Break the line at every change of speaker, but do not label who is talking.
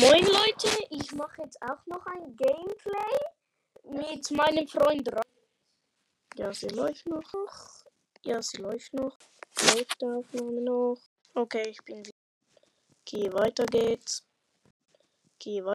Moin Leute, ich mache jetzt auch noch ein Gameplay mit meinem Freund Ra Ja, sie läuft noch. Ja, sie läuft noch. Läuft die Aufnahme noch. Okay, ich bin wieder. Okay, weiter geht's. Okay, weiter.